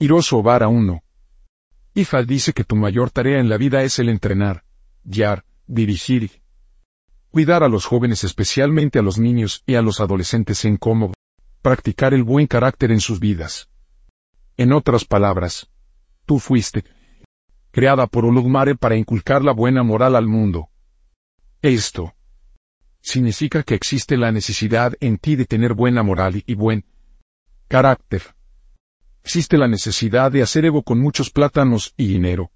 Hiroso Vara 1. Ifa dice que tu mayor tarea en la vida es el entrenar, guiar, dirigir, cuidar a los jóvenes especialmente a los niños y a los adolescentes en cómo practicar el buen carácter en sus vidas. En otras palabras, tú fuiste creada por Olodumare para inculcar la buena moral al mundo. Esto significa que existe la necesidad en ti de tener buena moral y buen carácter. Existe la necesidad de hacer ego con muchos plátanos y dinero.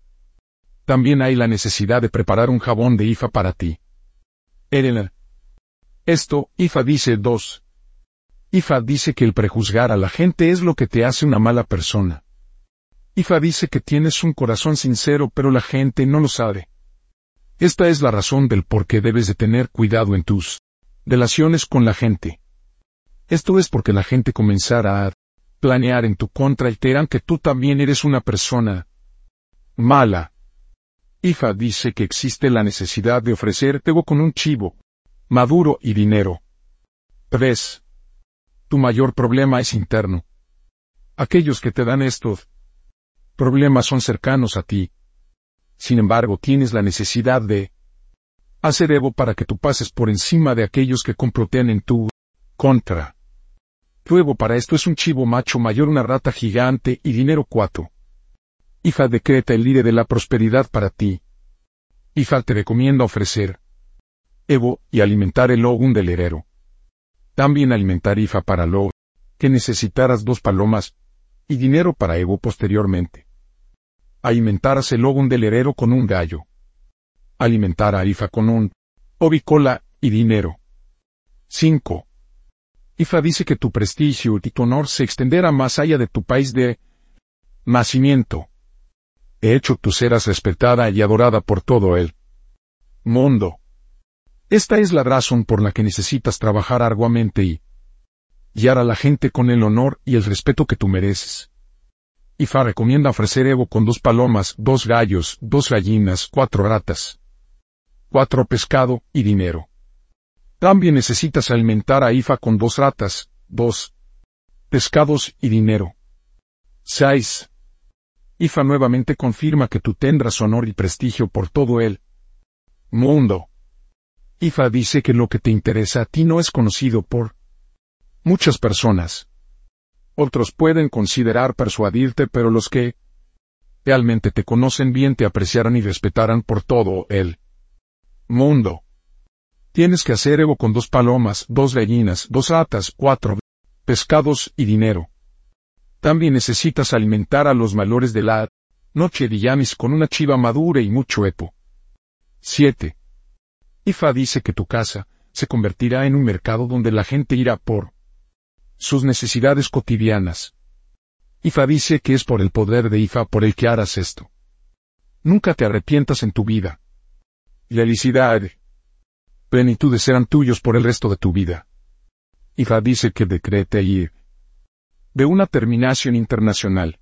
También hay la necesidad de preparar un jabón de IFA para ti. Elena. Esto, IFA dice 2. IFA dice que el prejuzgar a la gente es lo que te hace una mala persona. IFA dice que tienes un corazón sincero pero la gente no lo sabe. Esta es la razón del por qué debes de tener cuidado en tus relaciones con la gente. Esto es porque la gente comenzará a planear en tu contra dirán que tú también eres una persona mala. IFA dice que existe la necesidad de ofrecerte con un chivo, maduro y dinero. 3. Tu mayor problema es interno. Aquellos que te dan estos problemas son cercanos a ti. Sin embargo, tienes la necesidad de hacer Evo para que tú pases por encima de aquellos que complotean en tu contra. Luego para esto es un chivo macho mayor, una rata gigante y dinero cuatro. Ifa decreta el líder de la prosperidad para ti. Ifa te recomienda ofrecer Evo y alimentar el ogun del herero. También alimentar Ifa para lo que necesitaras dos palomas y dinero para Evo posteriormente. Alimentarás el ogun del herero con un gallo. Alimentar a Ifa con un ovicola y dinero. 5. IFA dice que tu prestigio y tu honor se extenderá más allá de tu país de nacimiento. He hecho tú serás respetada y adorada por todo el mundo. Esta es la razón por la que necesitas trabajar arduamente y guiar a la gente con el honor y el respeto que tú mereces. IFA recomienda ofrecer Evo con dos palomas, dos gallos, dos gallinas, cuatro ratas, cuatro pescado y dinero. También necesitas alimentar a Ifa con dos ratas, dos pescados y dinero. 6. Ifa nuevamente confirma que tú tendrás honor y prestigio por todo el mundo. Ifa dice que lo que te interesa a ti no es conocido por muchas personas. Otros pueden considerar persuadirte, pero los que realmente te conocen bien te apreciarán y respetarán por todo el mundo. Tienes que hacer ego con dos palomas, dos gallinas, dos ratas, cuatro pescados y dinero. También necesitas alimentar a los malores de la noche de Yamis con una chiva madura y mucho epo. 7. Ifa dice que tu casa se convertirá en un mercado donde la gente irá por sus necesidades cotidianas. Ifa dice que es por el poder de Ifa por el que harás esto. Nunca te arrepientas en tu vida. Felicidad plenitudes serán tuyos por el resto de tu vida. Ifa dice que decrete ir de una terminación internacional.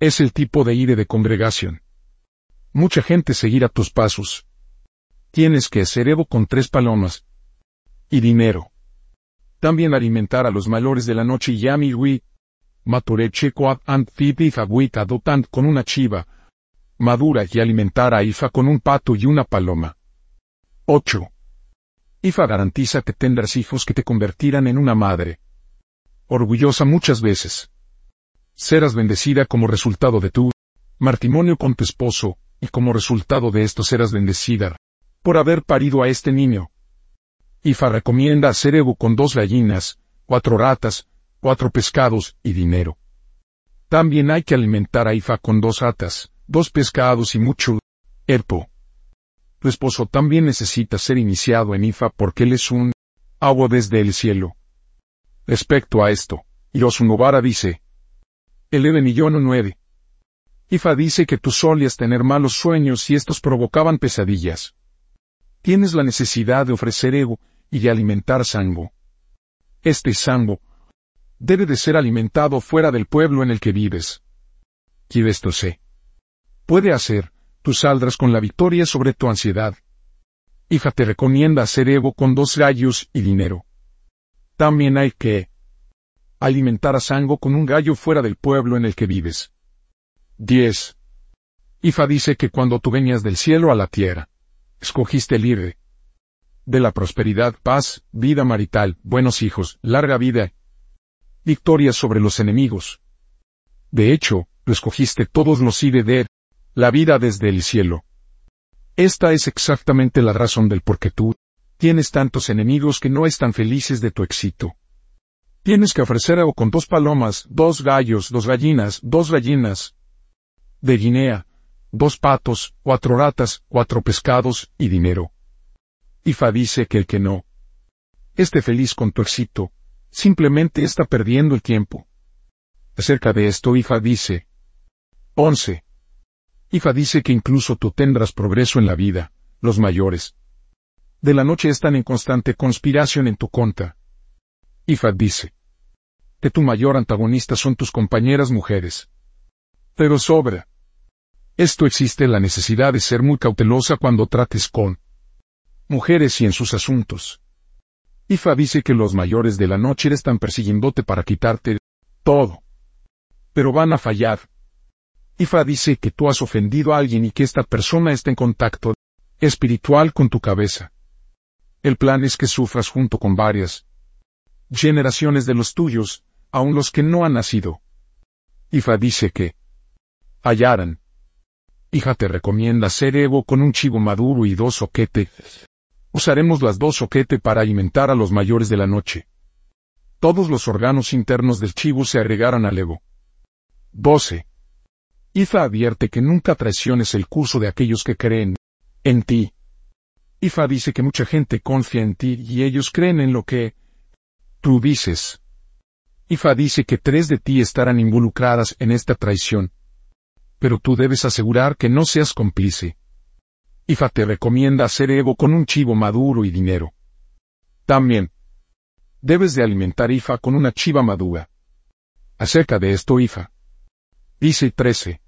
Es el tipo de ire de congregación. Mucha gente seguirá tus pasos. Tienes que hacer Evo con tres palomas. Y dinero. También alimentar a los malores de la noche yami wi. Matureche coat ant ifa dotant con una chiva. Madura y alimentar a Ifa con un pato y una paloma. 8. IFA garantiza que tendrás hijos que te convertirán en una madre. Orgullosa muchas veces. Serás bendecida como resultado de tu matrimonio con tu esposo, y como resultado de esto serás bendecida por haber parido a este niño. IFA recomienda hacer Evo con dos gallinas, cuatro ratas, cuatro pescados y dinero. También hay que alimentar a IFA con dos ratas, dos pescados y mucho erpo. Tu esposo también necesita ser iniciado en IFA porque él es un agua desde el cielo. Respecto a esto, Novara dice, el Eden y nueve. Ifa dice que tú solías tener malos sueños y estos provocaban pesadillas. Tienes la necesidad de ofrecer ego y de alimentar sango. Este sango debe de ser alimentado fuera del pueblo en el que vives. ¿Quién esto sé? Puede hacer, tú saldrás con la victoria sobre tu ansiedad. Hija te recomienda hacer ego con dos gallos y dinero. También hay que alimentar a Sango con un gallo fuera del pueblo en el que vives. 10. Ifa dice que cuando tú venías del cielo a la tierra, escogiste libre. De la prosperidad, paz, vida marital, buenos hijos, larga vida, victorias sobre los enemigos. De hecho, lo escogiste todos los de la vida desde el cielo. Esta es exactamente la razón del por qué tú tienes tantos enemigos que no están felices de tu éxito. Tienes que ofrecer algo con dos palomas, dos gallos, dos gallinas, dos gallinas de Guinea, dos patos, cuatro ratas, cuatro pescados y dinero. Ifa dice que el que no esté feliz con tu éxito, simplemente está perdiendo el tiempo. Acerca de esto Ifa dice, 11. Ifa dice que incluso tú tendrás progreso en la vida, los mayores. De la noche están en constante conspiración en tu contra. Ifa dice que tu mayor antagonista son tus compañeras mujeres. Pero sobra. Esto existe la necesidad de ser muy cautelosa cuando trates con mujeres y en sus asuntos. Ifa dice que los mayores de la noche están persiguiéndote para quitarte todo. Pero van a fallar. Ifa dice que tú has ofendido a alguien y que esta persona está en contacto espiritual con tu cabeza. El plan es que sufras junto con varias generaciones de los tuyos, aun los que no han nacido. Ifa dice que hallaran. Hija te recomienda hacer ego con un chivo maduro y dos soquete. Usaremos las dos soquete para alimentar a los mayores de la noche. Todos los órganos internos del chivo se agregarán al ego. 12. Ifa advierte que nunca traiciones el curso de aquellos que creen en ti. Ifa dice que mucha gente confía en ti y ellos creen en lo que tú dices. Ifa dice que tres de ti estarán involucradas en esta traición. Pero tú debes asegurar que no seas cómplice. Ifa te recomienda hacer ego con un chivo maduro y dinero. También. Debes de alimentar Ifa con una chiva madura. Acerca de esto Ifa. Dice 13.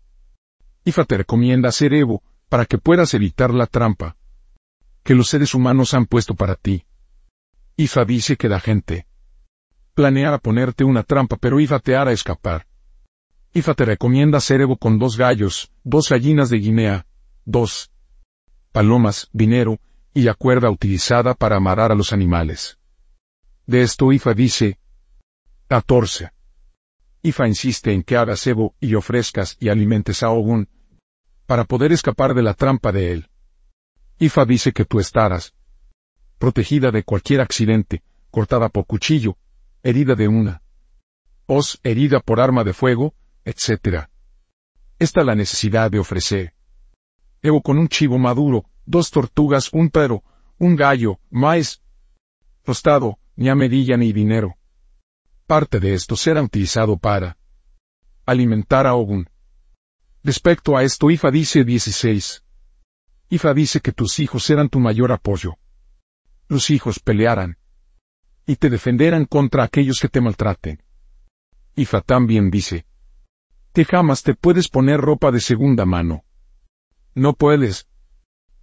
Ifa te recomienda hacer Evo, para que puedas evitar la trampa que los seres humanos han puesto para ti. Ifa dice que la gente planeara ponerte una trampa pero Ifa te hará escapar. Ifa te recomienda hacer Evo con dos gallos, dos gallinas de Guinea, dos palomas, dinero, y la cuerda utilizada para amarrar a los animales. De esto Ifa dice 14. Ifa insiste en que hagas Evo y ofrezcas y alimentes a Ogun, para poder escapar de la trampa de él. Ifa dice que tú estarás protegida de cualquier accidente, cortada por cuchillo, herida de una os, herida por arma de fuego, etc. Esta la necesidad de ofrecer. Evo con un chivo maduro, dos tortugas, un perro, un gallo, maíz, tostado, ni amedilla ni dinero. Parte de esto será utilizado para alimentar a Ogun. Respecto a esto, Ifa dice 16. Ifa dice que tus hijos serán tu mayor apoyo. Los hijos pelearán y te defenderán contra aquellos que te maltraten. Ifa también dice que jamás te puedes poner ropa de segunda mano. No puedes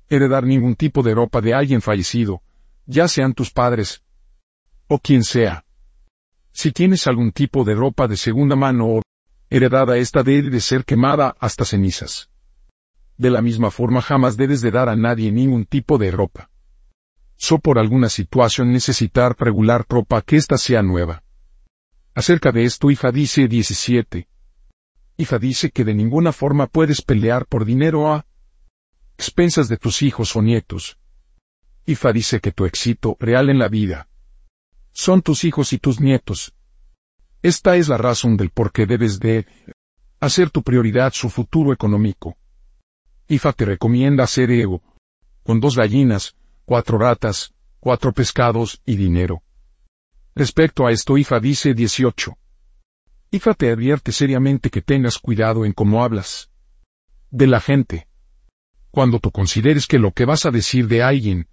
heredar ningún tipo de ropa de alguien fallecido, ya sean tus padres o quien sea. Si tienes algún tipo de ropa de segunda mano o heredada, esta debe de ser quemada hasta cenizas. De la misma forma jamás debes de dar a nadie ningún tipo de ropa. So por alguna situación necesitar regular ropa que ésta sea nueva. Acerca de esto Ifa dice 17. Ifa dice que de ninguna forma puedes pelear por dinero a expensas de tus hijos o nietos. Ifa dice que tu éxito real en la vida son tus hijos y tus nietos. Esta es la razón del por qué debes de hacer tu prioridad su futuro económico. IFA te recomienda hacer ego, con dos gallinas, cuatro ratas, cuatro pescados y dinero. Respecto a esto IFA dice 18. IFA te advierte seriamente que tengas cuidado en cómo hablas. De la gente. Cuando tú consideres que lo que vas a decir de alguien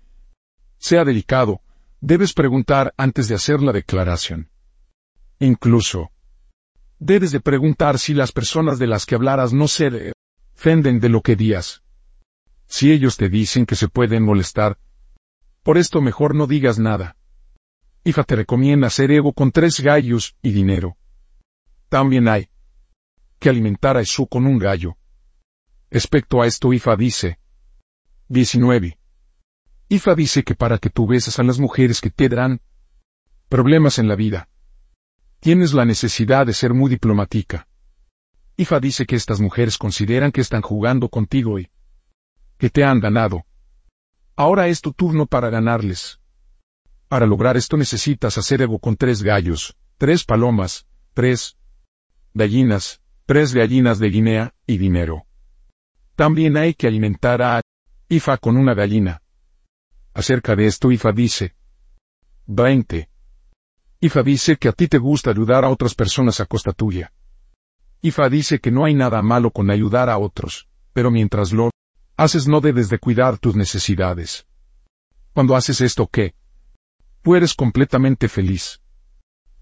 sea delicado, debes preguntar antes de hacer la declaración. Incluso, debes de preguntar si las personas de las que hablaras no se ofenden de lo que digas. Si ellos te dicen que se pueden molestar, por esto mejor no digas nada. Ifa te recomienda hacer ego con tres gallos y dinero. También hay que alimentar a Esú con un gallo. Respecto a esto Ifa dice 19. Ifa dice que para que tú beses a las mujeres que te darán problemas en la vida, tienes la necesidad de ser muy diplomática. Ifa dice que estas mujeres consideran que están jugando contigo y que te han ganado. Ahora es tu turno para ganarles. Para lograr esto necesitas hacer ego con tres gallos, tres palomas, tres gallinas, tres gallinas de Guinea y dinero. También hay que alimentar a Ifa con una gallina. Acerca de esto Ifa dice 20. Ifa dice que a ti te gusta ayudar a otras personas a costa tuya. Ifa dice que no hay nada malo con ayudar a otros, pero mientras lo haces no debes de cuidar tus necesidades. Cuando haces esto ¿qué? tú eres completamente feliz.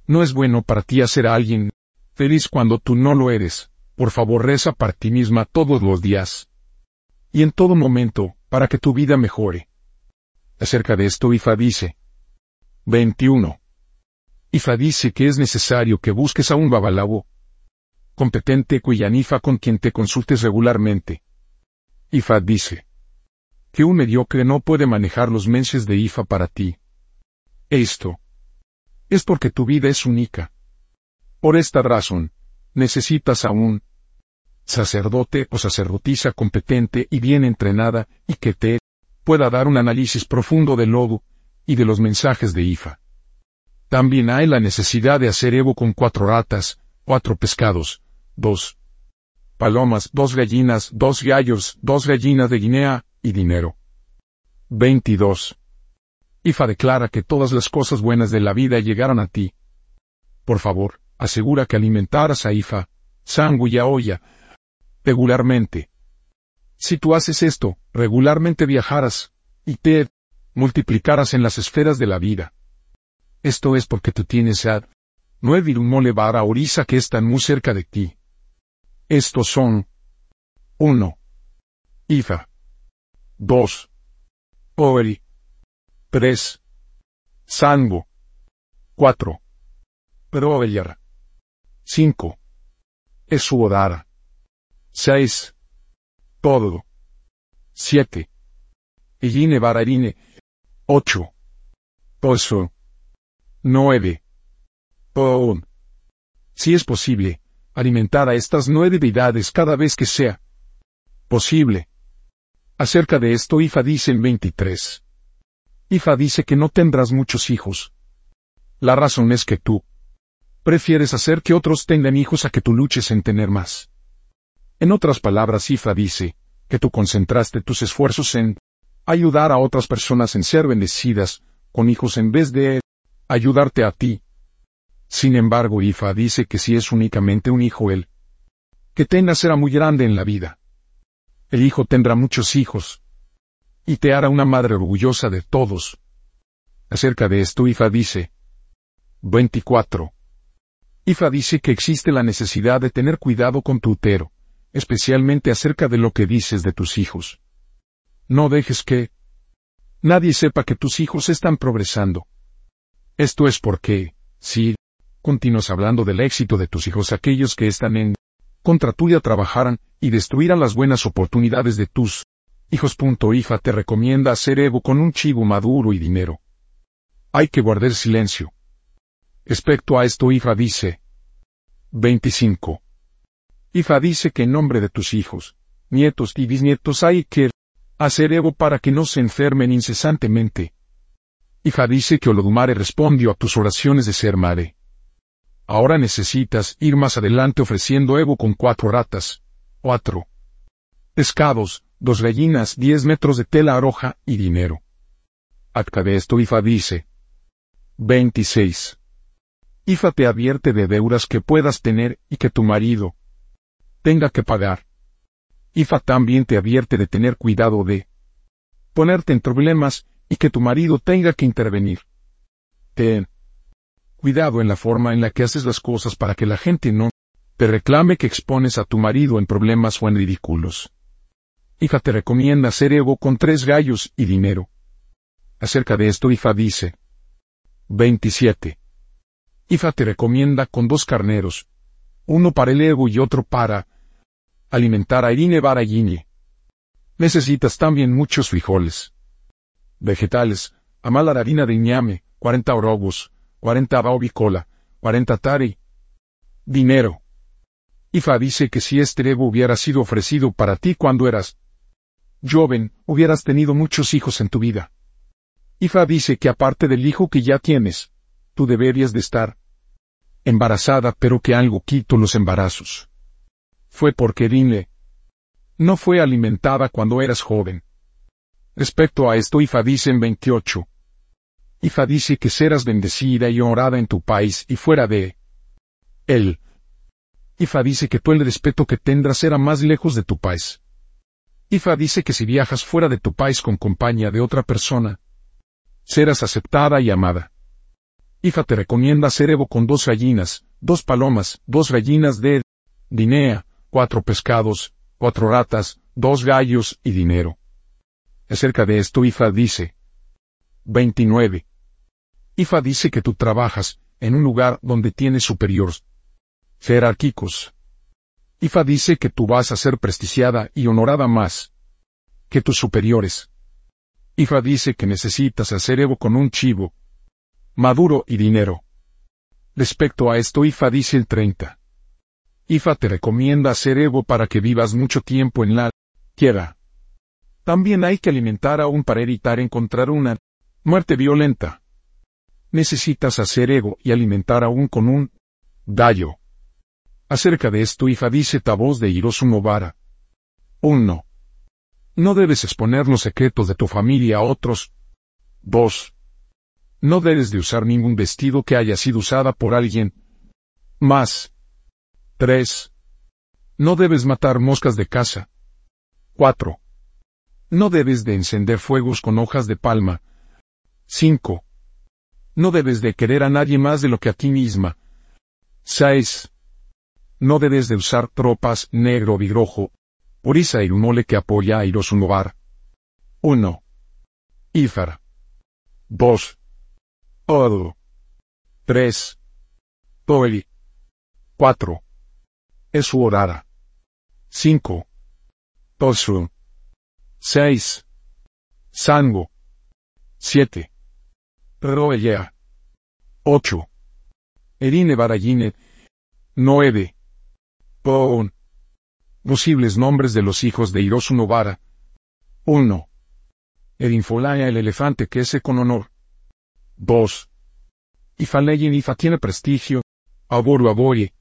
No es bueno para ti hacer a alguien feliz cuando tú no lo eres. Por favor reza para ti misma todos los días. Y en todo momento, para que tu vida mejore. Acerca de esto Ifa dice. 21. Ifa dice que es necesario que busques a un babalabo competente Nifa con quien te consultes regularmente. Ifa dice que un mediocre no puede manejar los menses de Ifa para ti. Esto es porque tu vida es única. Por esta razón, necesitas a un sacerdote o sacerdotisa competente y bien entrenada y que te pueda dar un análisis profundo del lobo y de los mensajes de Ifa. También hay la necesidad de hacer Evo con cuatro ratas, cuatro pescados, dos palomas, dos gallinas, dos gallos, dos gallinas de Guinea, y dinero. 22. Ifa declara que todas las cosas buenas de la vida llegaron a ti. Por favor, asegura que alimentaras a Ifa, Sangu y Aoya, regularmente. Si tú haces esto, regularmente viajarás, y te multiplicarás en las esferas de la vida. Esto es porque tú tienes a nueve Irumole Vara Orisa que están muy cerca de ti. Estos son 1. Ifa 2. Ori 3. Sango 4. Proveyer 5. Esuodara 6. Todo 7. Igine Bararine 8. Pozo 9. Poon. Si es posible, alimentar a estas nueve deidades cada vez que sea posible. Acerca de esto Ifa dice en 23. Ifa dice que no tendrás muchos hijos. La razón es que tú prefieres hacer que otros tengan hijos a que tú luches en tener más. En otras palabras, Ifa dice que tú concentraste tus esfuerzos en ayudar a otras personas en ser bendecidas con hijos en vez de ayudarte a ti sin embargo, Ifa dice que si es únicamente un hijo él, que tenga será muy grande en la vida. El hijo tendrá muchos hijos, y te hará una madre orgullosa de todos. Acerca de esto Ifa dice 24. Ifa dice que existe la necesidad de tener cuidado con tu utero, especialmente acerca de lo que dices de tus hijos. No dejes que nadie sepa que tus hijos están progresando. Esto es porque, si continúas hablando del éxito de tus hijos aquellos que están en contra tuya trabajaran y destruirán las buenas oportunidades de tus hijos. IFA te recomienda hacer Evo con un chivo maduro y dinero. Hay que guardar silencio. Respecto a esto IFA dice 25. IFA dice que en nombre de tus hijos, nietos y bisnietos hay que hacer Evo para que no se enfermen incesantemente. IFA dice que Olodumare respondió a tus oraciones de ser madre. Ahora necesitas ir más adelante ofreciendo Evo con cuatro ratas, cuatro pescados, dos gallinas, diez metros de tela roja y dinero. Acá de esto Ifa dice 26. Ifa te advierte de deudas que puedas tener y que tu marido tenga que pagar. Ifa también te advierte de tener cuidado de ponerte en problemas y que tu marido tenga que intervenir. Ten Cuidado en la forma en la que haces las cosas para que la gente no te reclame que expones a tu marido en problemas o en ridículos. Hija te recomienda hacer ego con tres gallos y dinero. Acerca de esto Ifa dice 27. Ifa te recomienda con dos carneros, uno para el ego y otro para alimentar a Irine Barayini. Necesitas también muchos frijoles. Vegetales, amala harina de ñame, 40 orobos, 40 baobicola, 40 tari. Dinero. Ifa dice que si este ego hubiera sido ofrecido para ti cuando eras joven, hubieras tenido muchos hijos en tu vida. Ifa dice que aparte del hijo que ya tienes, tú deberías de estar embarazada pero que algo quito los embarazos. Fue porque Rinle no fue alimentada cuando eras joven. Respecto a esto Ifa dice en 28. Ifa dice que serás bendecida y honrada en tu país y fuera de él. Ifa dice que tú el respeto que tendrás será más lejos de tu país. Ifa dice que si viajas fuera de tu país con compañía de otra persona, serás aceptada y amada. Ifa te recomienda hacer Evo con dos gallinas, dos palomas, dos gallinas de dinea, cuatro pescados, cuatro ratas, dos gallos y dinero. Acerca de esto Ifa dice. 29. Ifa dice que tú trabajas en un lugar donde tienes superiores jerárquicos. Ifa dice que tú vas a ser prestigiada y honorada más que tus superiores. Ifa dice que necesitas hacer Evo con un chivo, maduro y dinero. Respecto a esto Ifa dice el 30. Ifa te recomienda hacer Evo para que vivas mucho tiempo en la tierra. También hay que alimentar a un para evitar encontrar una muerte violenta. Necesitas hacer ego y alimentar aún con un gallo. Acerca de esto Ifa dice voz de Hirosu Nobara. 1. No debes exponer los secretos de tu familia a otros. 2. No debes de usar ningún vestido que haya sido usada por alguien. Más. 3. No debes matar moscas de casa. 4. No debes de encender fuegos con hojas de palma. 5. No debes de querer a nadie más de lo que a ti misma. 6. No debes de usar tropas negro o rojo. Orisa y mole que apoya a Hirosunobar. 1. Ifar. 2. Odo. 3. Toeli. 4. Esuorara. 5. Tosu. 6. Sango. 7. Roellea. 8. Erine Barayine. 9. Poon. Posibles nombres de los hijos de Hirosu Nobara. 1. Erinfolaya el elefante que ese con honor. 2. Ifaleyin Ifa tiene prestigio. Aboru Aboye.